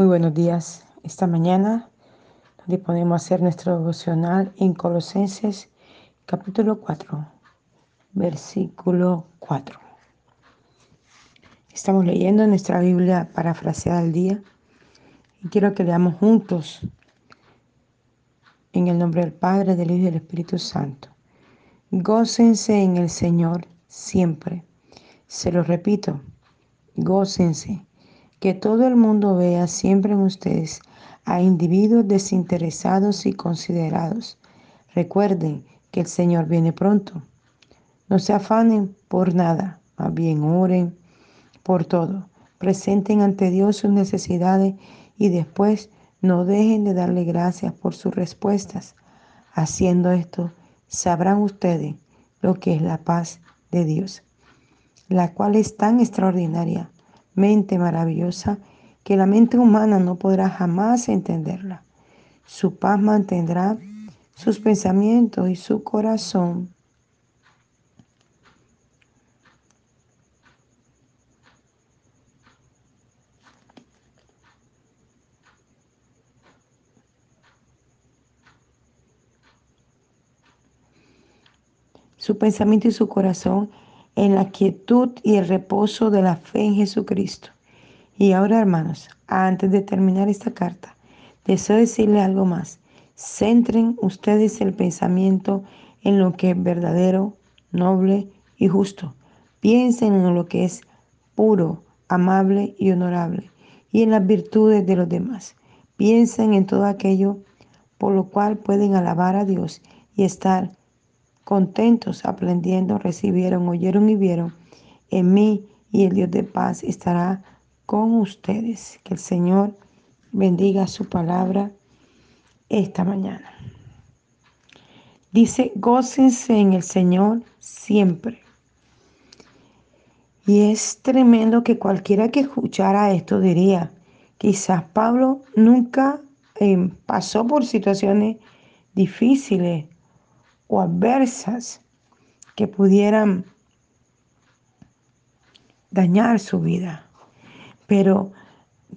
Muy buenos días. Esta mañana disponemos a hacer nuestro devocional en Colosenses capítulo 4, versículo 4. Estamos leyendo nuestra Biblia parafraseada del día y quiero que leamos juntos en el nombre del Padre, del Hijo y del Espíritu Santo. Gócense en el Señor siempre. Se lo repito, gócense que todo el mundo vea siempre en ustedes a individuos desinteresados y considerados. Recuerden que el Señor viene pronto. No se afanen por nada, más bien oren por todo. Presenten ante Dios sus necesidades y después no dejen de darle gracias por sus respuestas. Haciendo esto, sabrán ustedes lo que es la paz de Dios, la cual es tan extraordinaria mente maravillosa que la mente humana no podrá jamás entenderla. Su paz mantendrá sus pensamientos y su corazón. Su pensamiento y su corazón en la quietud y el reposo de la fe en Jesucristo. Y ahora, hermanos, antes de terminar esta carta, deseo decirle algo más. Centren ustedes el pensamiento en lo que es verdadero, noble y justo. Piensen en lo que es puro, amable y honorable, y en las virtudes de los demás. Piensen en todo aquello por lo cual pueden alabar a Dios y estar contentos, aprendiendo, recibieron, oyeron y vieron en mí y el Dios de paz estará con ustedes. Que el Señor bendiga su palabra esta mañana. Dice, gócense en el Señor siempre. Y es tremendo que cualquiera que escuchara esto diría, quizás Pablo nunca eh, pasó por situaciones difíciles o adversas que pudieran dañar su vida. Pero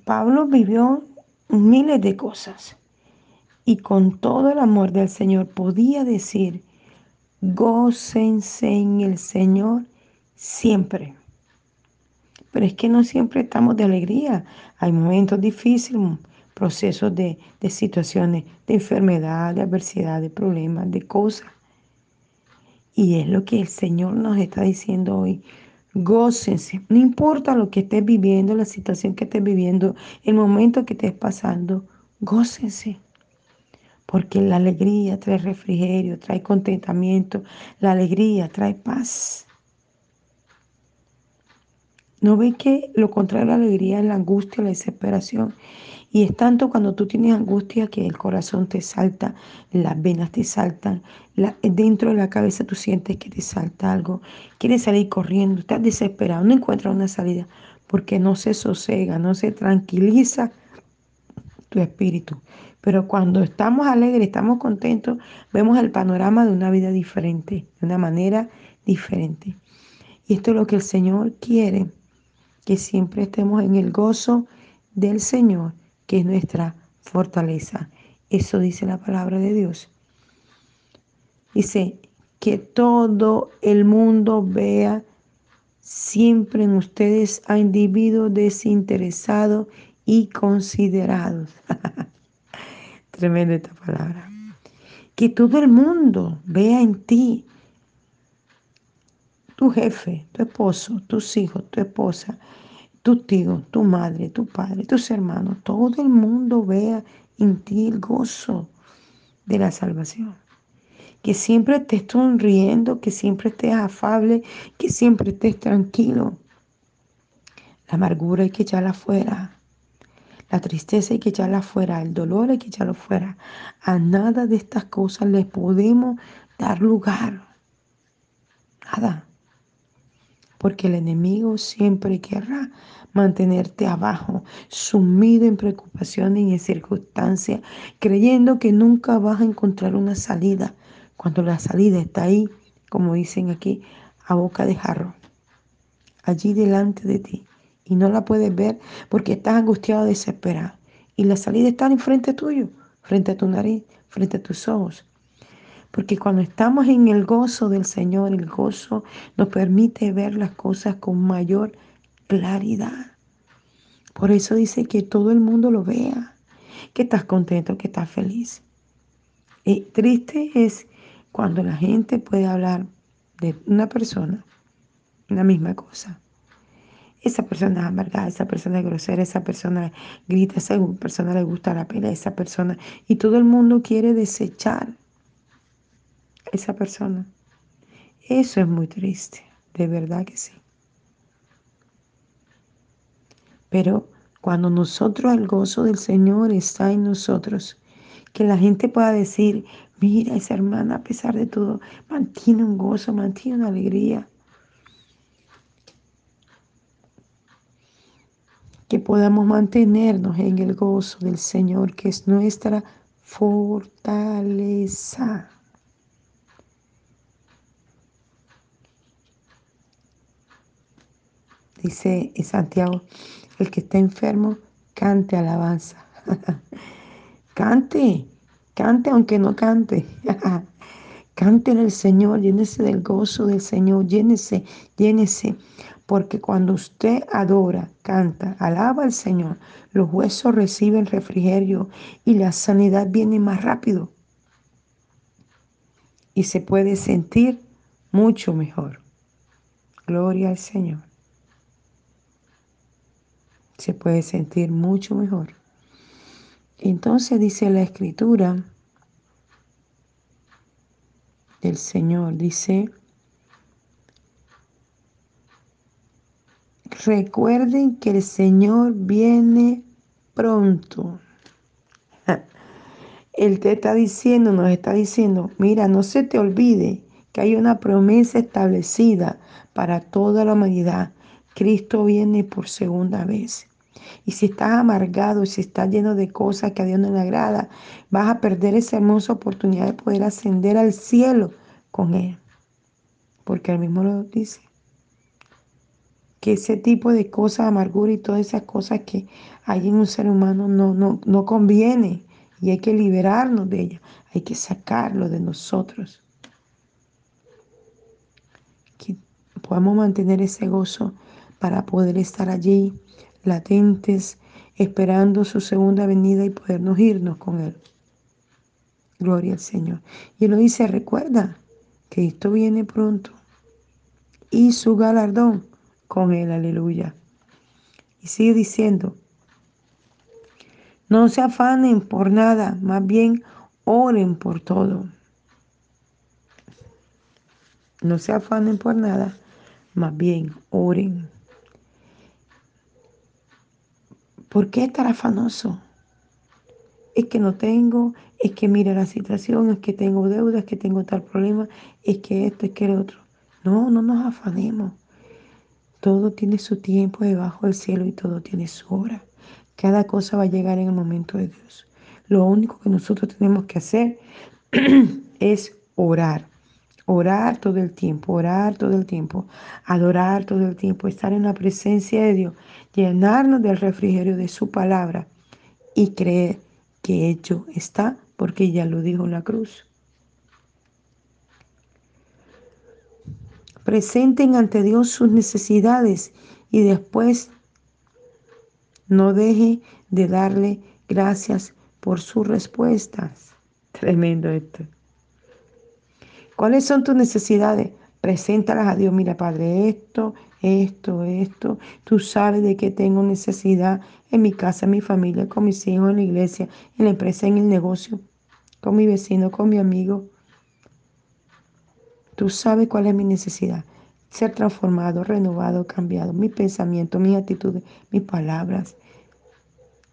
Pablo vivió miles de cosas y con todo el amor del Señor podía decir, gócense en el Señor siempre. Pero es que no siempre estamos de alegría. Hay momentos difíciles, procesos de, de situaciones de enfermedad, de adversidad, de problemas, de cosas. Y es lo que el Señor nos está diciendo hoy. Gócense, no importa lo que estés viviendo, la situación que estés viviendo, el momento que estés pasando, gócense. Porque la alegría trae refrigerio, trae contentamiento, la alegría trae paz. ¿No ve que lo contrario a la alegría es la angustia, la desesperación? Y es tanto cuando tú tienes angustia que el corazón te salta, las venas te saltan, dentro de la cabeza tú sientes que te salta algo, quieres salir corriendo, estás desesperado, no encuentras una salida porque no se sosega, no se tranquiliza tu espíritu. Pero cuando estamos alegres, estamos contentos, vemos el panorama de una vida diferente, de una manera diferente. Y esto es lo que el Señor quiere, que siempre estemos en el gozo del Señor que es nuestra fortaleza. Eso dice la palabra de Dios. Dice que todo el mundo vea siempre en ustedes a individuos desinteresados y considerados. Tremenda esta palabra. Que todo el mundo vea en ti tu jefe, tu esposo, tus hijos, tu esposa, tu tío, tu madre, tu padre, tus hermanos, todo el mundo vea en ti el gozo de la salvación. Que siempre estés sonriendo, que siempre estés afable, que siempre estés tranquilo. La amargura hay que echarla afuera. La tristeza hay que echarla afuera. El dolor hay que echarlo fuera. A nada de estas cosas le podemos dar lugar. Nada porque el enemigo siempre querrá mantenerte abajo, sumido en preocupaciones y en circunstancias, creyendo que nunca vas a encontrar una salida, cuando la salida está ahí, como dicen aquí, a boca de jarro, allí delante de ti, y no la puedes ver porque estás angustiado, desesperado. Y la salida está enfrente tuyo, frente a tu nariz, frente a tus ojos. Porque cuando estamos en el gozo del Señor, el gozo nos permite ver las cosas con mayor claridad. Por eso dice que todo el mundo lo vea, que estás contento, que estás feliz. Y triste es cuando la gente puede hablar de una persona, la misma cosa. Esa persona es amargada, esa persona es grosera, esa persona grita, esa persona le gusta la pelea, esa persona. Y todo el mundo quiere desechar esa persona. Eso es muy triste, de verdad que sí. Pero cuando nosotros, el gozo del Señor está en nosotros, que la gente pueda decir, mira, esa hermana a pesar de todo, mantiene un gozo, mantiene una alegría. Que podamos mantenernos en el gozo del Señor, que es nuestra fortaleza. Dice Santiago, el que está enfermo, cante alabanza. cante, cante aunque no cante. cante en el Señor, llénese del gozo del Señor, llénese, llénese. Porque cuando usted adora, canta, alaba al Señor, los huesos reciben refrigerio y la sanidad viene más rápido. Y se puede sentir mucho mejor. Gloria al Señor se puede sentir mucho mejor. Entonces dice la escritura del Señor, dice, recuerden que el Señor viene pronto. Él te está diciendo, nos está diciendo, mira, no se te olvide que hay una promesa establecida para toda la humanidad. Cristo viene por segunda vez. Y si estás amargado, si estás lleno de cosas que a Dios no le agrada, vas a perder esa hermosa oportunidad de poder ascender al cielo con Él. Porque Él mismo lo dice. Que ese tipo de cosas, amargura y todas esas cosas que hay en un ser humano no, no, no conviene. Y hay que liberarnos de ellas. Hay que sacarlo de nosotros. Que podamos mantener ese gozo para poder estar allí latentes, esperando su segunda venida y podernos irnos con Él. Gloria al Señor. Y Él lo dice, recuerda que esto viene pronto. Y su galardón con Él, aleluya. Y sigue diciendo, no se afanen por nada, más bien oren por todo. No se afanen por nada, más bien oren. ¿Por qué estar afanoso? Es que no tengo, es que mira la situación, es que tengo deudas, es que tengo tal problema, es que esto, es que el otro. No, no nos afanemos. Todo tiene su tiempo debajo del cielo y todo tiene su hora. Cada cosa va a llegar en el momento de Dios. Lo único que nosotros tenemos que hacer es orar. Orar todo el tiempo, orar todo el tiempo, adorar todo el tiempo, estar en la presencia de Dios, llenarnos del refrigerio de su palabra y creer que hecho está porque ya lo dijo la cruz. Presenten ante Dios sus necesidades y después no deje de darle gracias por sus respuestas. Tremendo esto. ¿Cuáles son tus necesidades? Preséntalas a Dios. Mira, Padre, esto, esto, esto. Tú sabes de qué tengo necesidad en mi casa, en mi familia, con mis hijos, en la iglesia, en la empresa, en el negocio, con mi vecino, con mi amigo. Tú sabes cuál es mi necesidad. Ser transformado, renovado, cambiado. Mi pensamiento, mis actitudes, mis palabras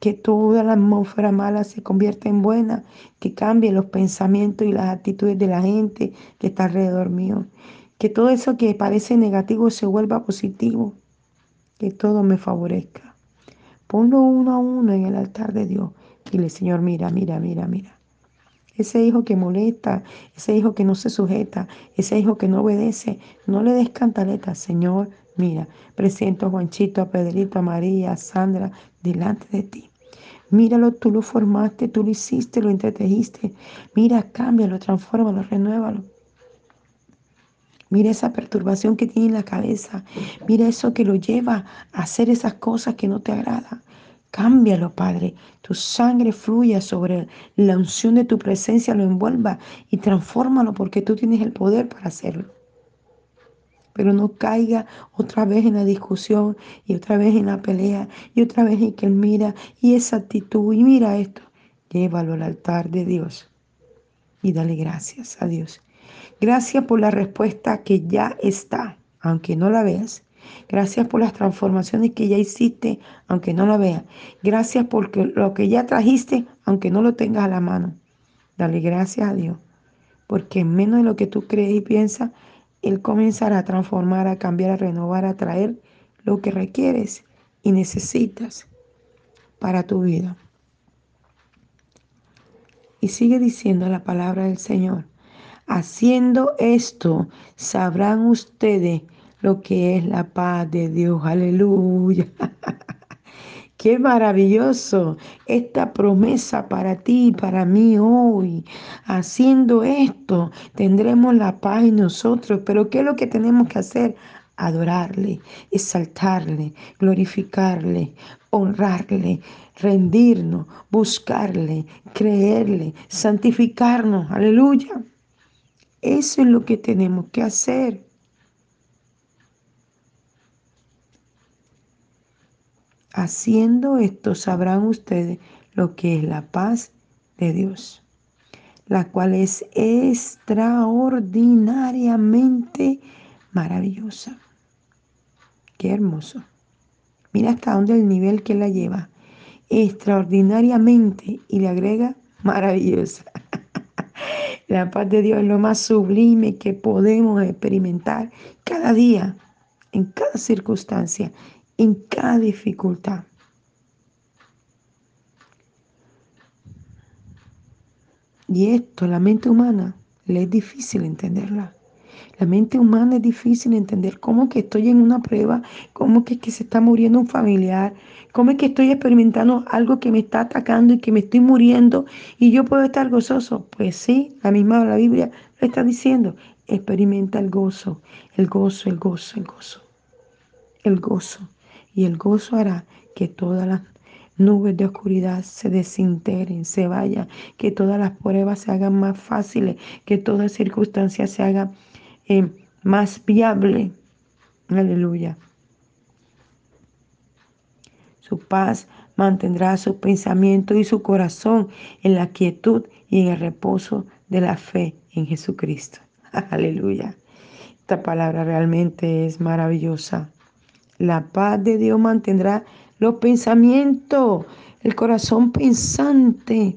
que toda la atmósfera mala se convierta en buena, que cambie los pensamientos y las actitudes de la gente que está alrededor mío, que todo eso que parece negativo se vuelva positivo, que todo me favorezca. Ponlo uno a uno en el altar de Dios. Dile, Señor, mira, mira, mira, mira. Ese hijo que molesta, ese hijo que no se sujeta, ese hijo que no obedece, no le des cantaleta, Señor, mira, presento a Juanchito, a Pedrito, a María, a Sandra, delante de ti. Míralo, tú lo formaste, tú lo hiciste, lo entretejiste. Mira, cámbialo, transfórmalo, renuévalo. Mira esa perturbación que tiene en la cabeza. Mira eso que lo lleva a hacer esas cosas que no te agradan. Cámbialo, Padre. Tu sangre fluya sobre la unción de tu presencia, lo envuelva y transfórmalo porque tú tienes el poder para hacerlo. Pero no caiga otra vez en la discusión y otra vez en la pelea y otra vez en que él mira y esa actitud y mira esto. Llévalo al altar de Dios y dale gracias a Dios. Gracias por la respuesta que ya está, aunque no la veas. Gracias por las transformaciones que ya hiciste, aunque no la veas. Gracias por lo que ya trajiste, aunque no lo tengas a la mano. Dale gracias a Dios, porque en menos de lo que tú crees y piensas, Él comenzará a transformar, a cambiar, a renovar, a traer lo que requieres y necesitas para tu vida. Y sigue diciendo la palabra del Señor. Haciendo esto, sabrán ustedes lo que es la paz de Dios. Aleluya. Qué maravilloso esta promesa para ti y para mí hoy. Haciendo esto, tendremos la paz en nosotros. Pero ¿qué es lo que tenemos que hacer? Adorarle, exaltarle, glorificarle, honrarle, rendirnos, buscarle, creerle, santificarnos. Aleluya. Eso es lo que tenemos que hacer. Haciendo esto sabrán ustedes lo que es la paz de Dios, la cual es extraordinariamente maravillosa. Qué hermoso. Mira hasta dónde el nivel que la lleva. Extraordinariamente y le agrega maravillosa. La paz de Dios es lo más sublime que podemos experimentar cada día, en cada circunstancia, en cada dificultad. Y esto, la mente humana, le es difícil entenderla. La mente humana es difícil entender cómo que estoy en una prueba, cómo que, que se está muriendo un familiar, cómo es que estoy experimentando algo que me está atacando y que me estoy muriendo y yo puedo estar gozoso. Pues sí, la misma la Biblia lo está diciendo. Experimenta el gozo, el gozo, el gozo, el gozo, el gozo. Y el gozo hará que todas las nubes de oscuridad se desintegren, se vayan, que todas las pruebas se hagan más fáciles, que toda circunstancia se haga eh, más viable. Aleluya. Su paz mantendrá su pensamiento y su corazón en la quietud y en el reposo de la fe en Jesucristo. Aleluya. Esta palabra realmente es maravillosa. La paz de Dios mantendrá los pensamientos, el corazón pensante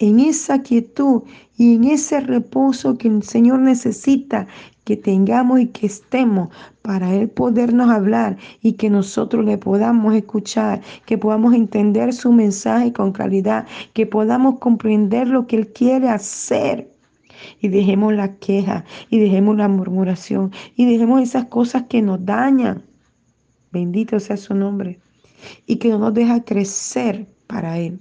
en esa quietud y en ese reposo que el Señor necesita que tengamos y que estemos para Él podernos hablar y que nosotros le podamos escuchar, que podamos entender su mensaje con claridad, que podamos comprender lo que Él quiere hacer. Y dejemos la queja y dejemos la murmuración y dejemos esas cosas que nos dañan. Bendito sea su nombre. Y que no nos deja crecer para Él.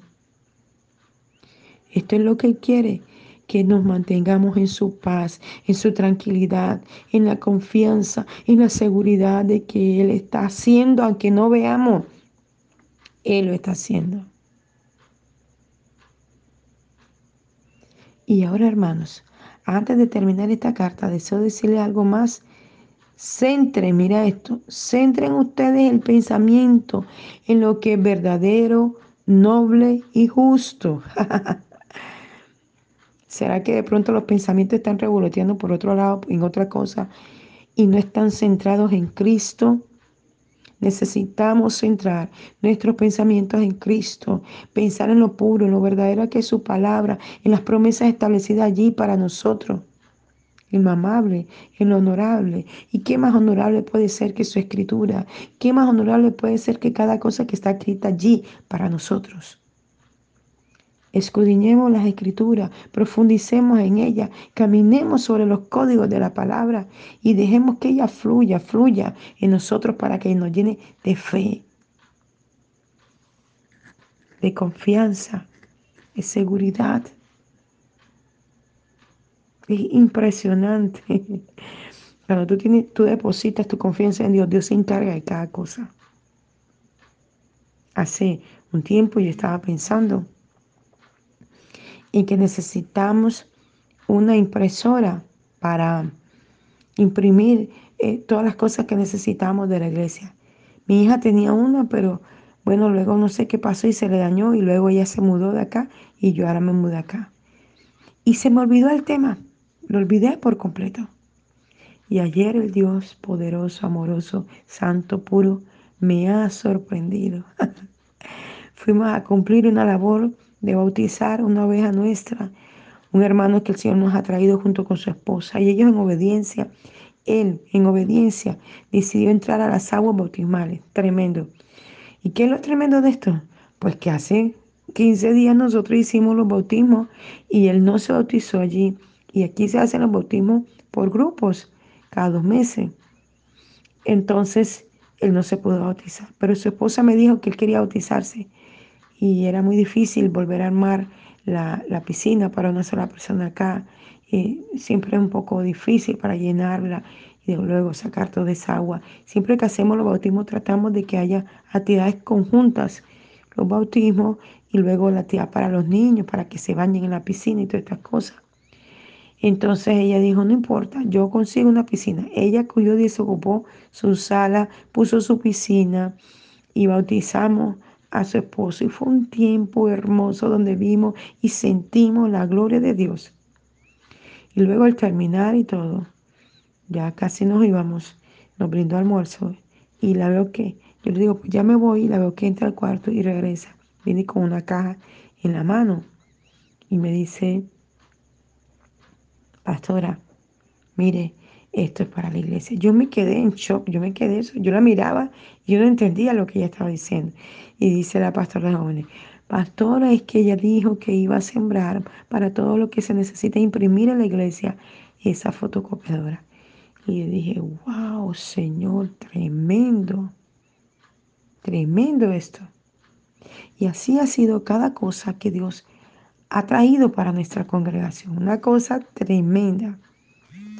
Esto es lo que Él quiere, que nos mantengamos en su paz, en su tranquilidad, en la confianza, en la seguridad de que Él está haciendo, aunque no veamos, Él lo está haciendo. Y ahora, hermanos, antes de terminar esta carta, deseo decirle algo más. Centren, mira esto, centren ustedes el pensamiento en lo que es verdadero, noble y justo. ¿Será que de pronto los pensamientos están revoloteando por otro lado, en otra cosa, y no están centrados en Cristo? Necesitamos centrar nuestros pensamientos en Cristo, pensar en lo puro, en lo verdadero que es su palabra, en las promesas establecidas allí para nosotros, en lo amable, en lo honorable. ¿Y qué más honorable puede ser que su escritura? ¿Qué más honorable puede ser que cada cosa que está escrita allí para nosotros? Escudriñemos las escrituras, profundicemos en ellas, caminemos sobre los códigos de la palabra y dejemos que ella fluya, fluya en nosotros para que nos llene de fe. de confianza, de seguridad. Es impresionante. Cuando tú, tienes, tú depositas tu confianza en Dios, Dios se encarga de cada cosa. Hace un tiempo yo estaba pensando en que necesitamos una impresora para imprimir eh, todas las cosas que necesitamos de la iglesia. Mi hija tenía una, pero bueno, luego no sé qué pasó y se le dañó y luego ella se mudó de acá y yo ahora me mudé acá. Y se me olvidó el tema, lo olvidé por completo. Y ayer el Dios poderoso, amoroso, santo, puro, me ha sorprendido. Fuimos a cumplir una labor de bautizar una oveja nuestra, un hermano que el Señor nos ha traído junto con su esposa, y ellos en obediencia, él en obediencia decidió entrar a las aguas bautismales. Tremendo. ¿Y qué es lo tremendo de esto? Pues que hace 15 días nosotros hicimos los bautismos y él no se bautizó allí. Y aquí se hacen los bautismos por grupos, cada dos meses. Entonces, él no se pudo bautizar. Pero su esposa me dijo que él quería bautizarse. Y era muy difícil volver a armar la, piscina para una sola persona acá. Y siempre es un poco difícil para llenarla y luego sacar toda esa agua. Siempre que hacemos los bautismos tratamos de que haya actividades conjuntas, los bautismos y luego la actividad para los niños, para que se bañen en la piscina y todas estas cosas. Entonces ella dijo, no importa, yo consigo una piscina. Ella y desocupó su sala, puso su piscina y bautizamos a su esposo. Y fue un tiempo hermoso donde vimos y sentimos la gloria de Dios. Y luego al terminar y todo, ya casi nos íbamos, nos brindó almuerzo y la veo que, yo le digo, pues ya me voy y la veo que entra al cuarto y regresa. Viene con una caja en la mano y me dice, pastora, mire, esto es para la iglesia. Yo me quedé en shock, yo me quedé eso, yo la miraba y yo no entendía lo que ella estaba diciendo. Y dice la pastora de jóvenes, pastora, es que ella dijo que iba a sembrar para todo lo que se necesita imprimir en la iglesia esa fotocopiadora. Y yo dije, wow, Señor, tremendo, tremendo esto. Y así ha sido cada cosa que Dios ha traído para nuestra congregación. Una cosa tremenda.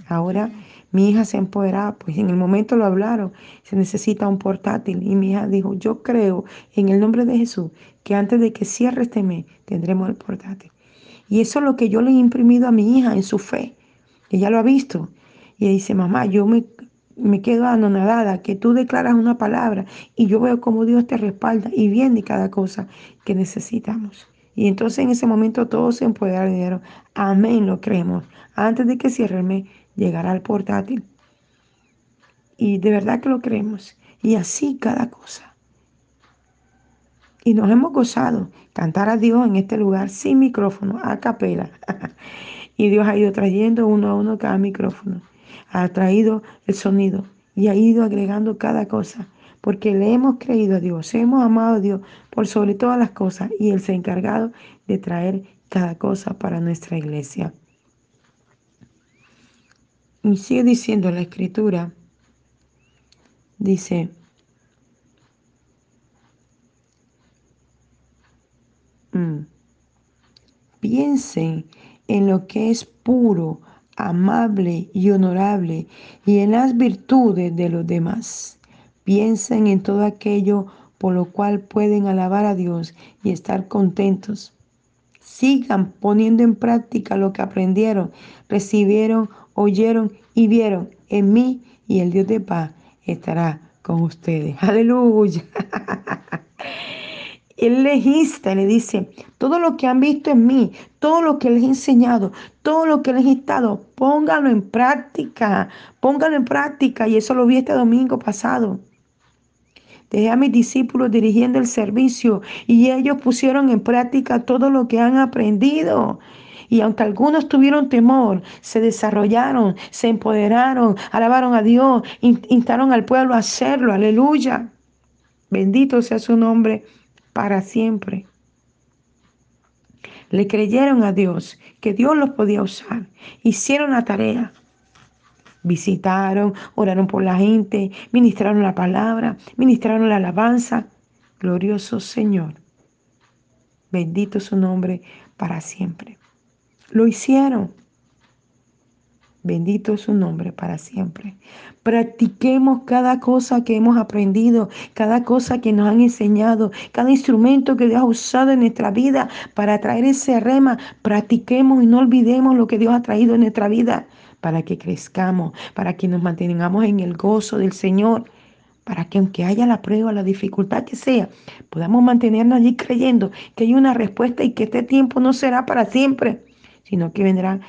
Ahora mi hija se empoderaba, pues en el momento lo hablaron, se necesita un portátil. Y mi hija dijo, yo creo en el nombre de Jesús que antes de que cierre este mes tendremos el portátil. Y eso es lo que yo le he imprimido a mi hija en su fe. Ella lo ha visto. Y dice, mamá, yo me, me quedo anonadada, que tú declaras una palabra y yo veo cómo Dios te respalda y viene cada cosa que necesitamos. Y entonces en ese momento todos se dinero. Amén, lo creemos. Antes de que cierre el mes, llegará el portátil. Y de verdad que lo creemos. Y así cada cosa. Y nos hemos gozado cantar a Dios en este lugar sin micrófono, a capela. y Dios ha ido trayendo uno a uno cada micrófono. Ha traído el sonido y ha ido agregando cada cosa porque le hemos creído a Dios, hemos amado a Dios por sobre todas las cosas y Él se ha encargado de traer cada cosa para nuestra iglesia. Y sigue diciendo la escritura, dice, mm, piensen en lo que es puro, amable y honorable y en las virtudes de los demás Piensen en todo aquello por lo cual pueden alabar a Dios y estar contentos. Sigan poniendo en práctica lo que aprendieron, recibieron, oyeron y vieron en mí y el Dios de paz estará con ustedes. Aleluya. Él les insta, le dice, todo lo que han visto en mí, todo lo que les he enseñado, todo lo que les he estado, póngalo en práctica, póngalo en práctica. Y eso lo vi este domingo pasado. Dejé a mis discípulos dirigiendo el servicio y ellos pusieron en práctica todo lo que han aprendido. Y aunque algunos tuvieron temor, se desarrollaron, se empoderaron, alabaron a Dios, instaron al pueblo a hacerlo. Aleluya. Bendito sea su nombre para siempre. Le creyeron a Dios que Dios los podía usar. Hicieron la tarea visitaron, oraron por la gente, ministraron la palabra, ministraron la alabanza. Glorioso Señor. Bendito su nombre para siempre. Lo hicieron. Bendito es su nombre para siempre. Practiquemos cada cosa que hemos aprendido, cada cosa que nos han enseñado, cada instrumento que Dios ha usado en nuestra vida para traer ese rema. Practiquemos y no olvidemos lo que Dios ha traído en nuestra vida para que crezcamos, para que nos mantengamos en el gozo del Señor, para que aunque haya la prueba, la dificultad que sea, podamos mantenernos allí creyendo que hay una respuesta y que este tiempo no será para siempre, sino que vendrá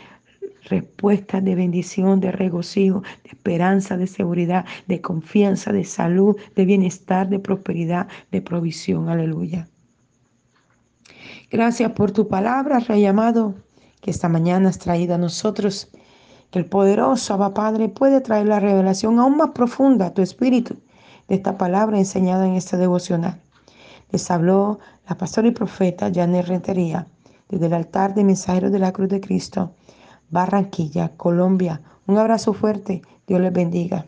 respuestas de bendición, de regocijo, de esperanza, de seguridad, de confianza, de salud, de bienestar, de prosperidad, de provisión. Aleluya. Gracias por tu palabra, Rey amado, que esta mañana has traído a nosotros. Que el poderoso Abba Padre puede traer la revelación aún más profunda a tu espíritu de esta palabra enseñada en esta devocional. Les habló la pastora y profeta Janet Rentería desde el altar de mensajeros de la Cruz de Cristo Barranquilla, Colombia. Un abrazo fuerte. Dios les bendiga.